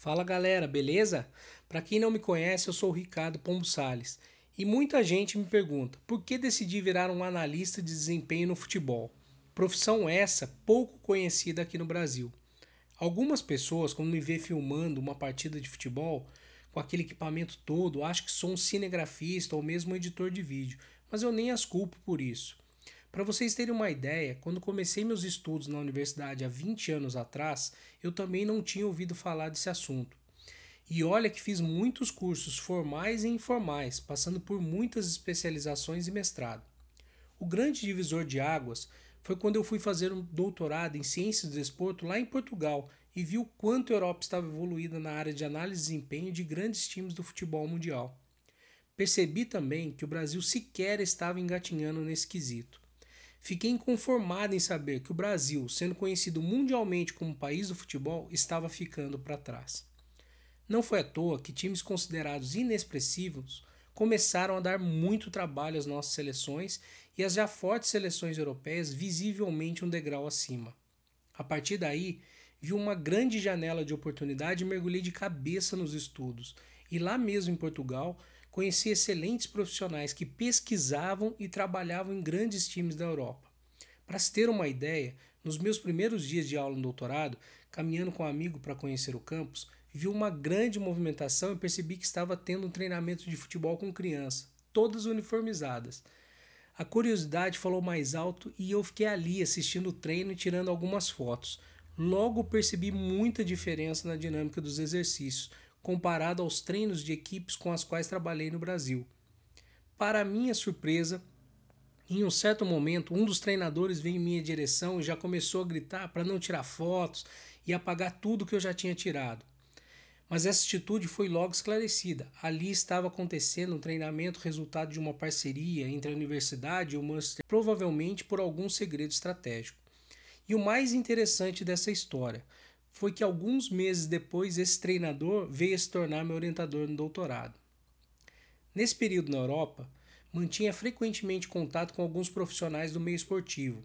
Fala galera, beleza? Para quem não me conhece, eu sou o Ricardo Pombo Sales e muita gente me pergunta por que decidi virar um analista de desempenho no futebol. Profissão essa pouco conhecida aqui no Brasil. Algumas pessoas, quando me vê filmando uma partida de futebol com aquele equipamento todo, acham que sou um cinegrafista ou mesmo um editor de vídeo, mas eu nem as culpo por isso. Para vocês terem uma ideia, quando comecei meus estudos na universidade há 20 anos atrás, eu também não tinha ouvido falar desse assunto. E olha que fiz muitos cursos formais e informais, passando por muitas especializações e mestrado. O grande divisor de águas foi quando eu fui fazer um doutorado em ciências do desporto lá em Portugal e vi o quanto a Europa estava evoluída na área de análise de desempenho de grandes times do futebol mundial. Percebi também que o Brasil sequer estava engatinhando nesse quesito. Fiquei inconformado em saber que o Brasil, sendo conhecido mundialmente como país do futebol, estava ficando para trás. Não foi à toa que times considerados inexpressivos começaram a dar muito trabalho às nossas seleções e as já fortes seleções europeias visivelmente um degrau acima. A partir daí, vi uma grande janela de oportunidade e mergulhei de cabeça nos estudos. E lá mesmo em Portugal, conheci excelentes profissionais que pesquisavam e trabalhavam em grandes times da Europa. Para se ter uma ideia, nos meus primeiros dias de aula no doutorado, caminhando com um amigo para conhecer o campus, vi uma grande movimentação e percebi que estava tendo um treinamento de futebol com criança, todas uniformizadas. A curiosidade falou mais alto e eu fiquei ali assistindo o treino e tirando algumas fotos. Logo percebi muita diferença na dinâmica dos exercícios, comparado aos treinos de equipes com as quais trabalhei no Brasil. Para minha surpresa, em um certo momento, um dos treinadores veio em minha direção e já começou a gritar para não tirar fotos e apagar tudo que eu já tinha tirado. Mas essa atitude foi logo esclarecida. Ali estava acontecendo um treinamento resultado de uma parceria entre a universidade e o Manchester, provavelmente por algum segredo estratégico. E o mais interessante dessa história foi que alguns meses depois esse treinador veio se tornar meu orientador no doutorado. Nesse período na Europa, mantinha frequentemente contato com alguns profissionais do meio esportivo.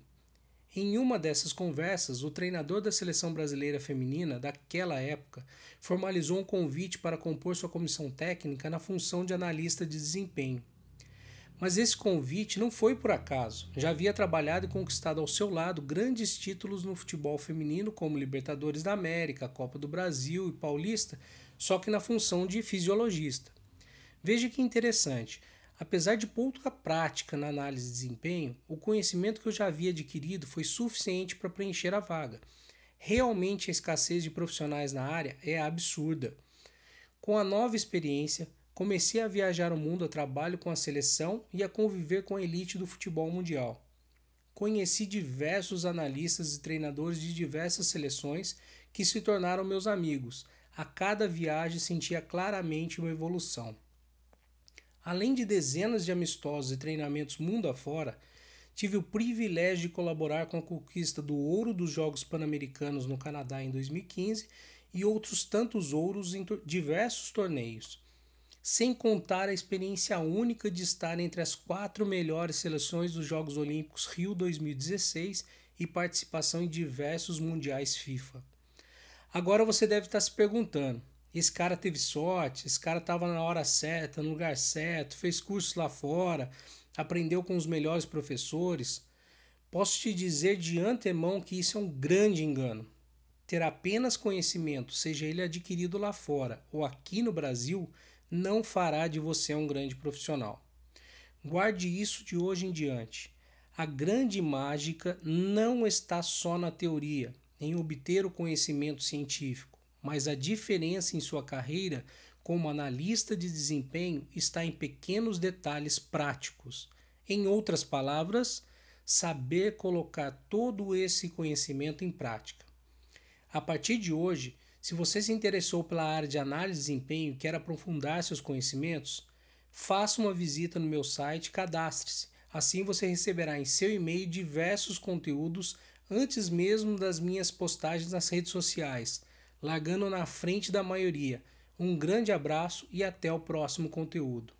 Em uma dessas conversas, o treinador da seleção brasileira feminina daquela época formalizou um convite para compor sua comissão técnica na função de analista de desempenho. Mas esse convite não foi por acaso. Já havia trabalhado e conquistado ao seu lado grandes títulos no futebol feminino, como Libertadores da América, Copa do Brasil e Paulista, só que na função de fisiologista. Veja que interessante. Apesar de pouca prática na análise de desempenho, o conhecimento que eu já havia adquirido foi suficiente para preencher a vaga. Realmente a escassez de profissionais na área é absurda. Com a nova experiência, comecei a viajar o mundo a trabalho com a seleção e a conviver com a elite do futebol mundial. Conheci diversos analistas e treinadores de diversas seleções que se tornaram meus amigos. A cada viagem sentia claramente uma evolução. Além de dezenas de amistosos e treinamentos mundo afora, tive o privilégio de colaborar com a conquista do ouro dos Jogos Pan-Americanos no Canadá em 2015 e outros tantos ouros em diversos torneios sem contar a experiência única de estar entre as quatro melhores seleções dos Jogos Olímpicos Rio 2016 e participação em diversos mundiais FIFA. Agora você deve estar se perguntando: esse cara teve sorte, esse cara estava na hora certa, no lugar certo, fez cursos lá fora, aprendeu com os melhores professores? Posso te dizer de antemão que isso é um grande engano. Ter apenas conhecimento, seja ele adquirido lá fora ou aqui no Brasil, não fará de você um grande profissional. Guarde isso de hoje em diante. A grande mágica não está só na teoria, em obter o conhecimento científico, mas a diferença em sua carreira como analista de desempenho está em pequenos detalhes práticos. Em outras palavras, saber colocar todo esse conhecimento em prática. A partir de hoje, se você se interessou pela área de análise de desempenho e quer aprofundar seus conhecimentos, faça uma visita no meu site e cadastre-se. Assim você receberá em seu e-mail diversos conteúdos antes mesmo das minhas postagens nas redes sociais, largando na frente da maioria. Um grande abraço e até o próximo conteúdo.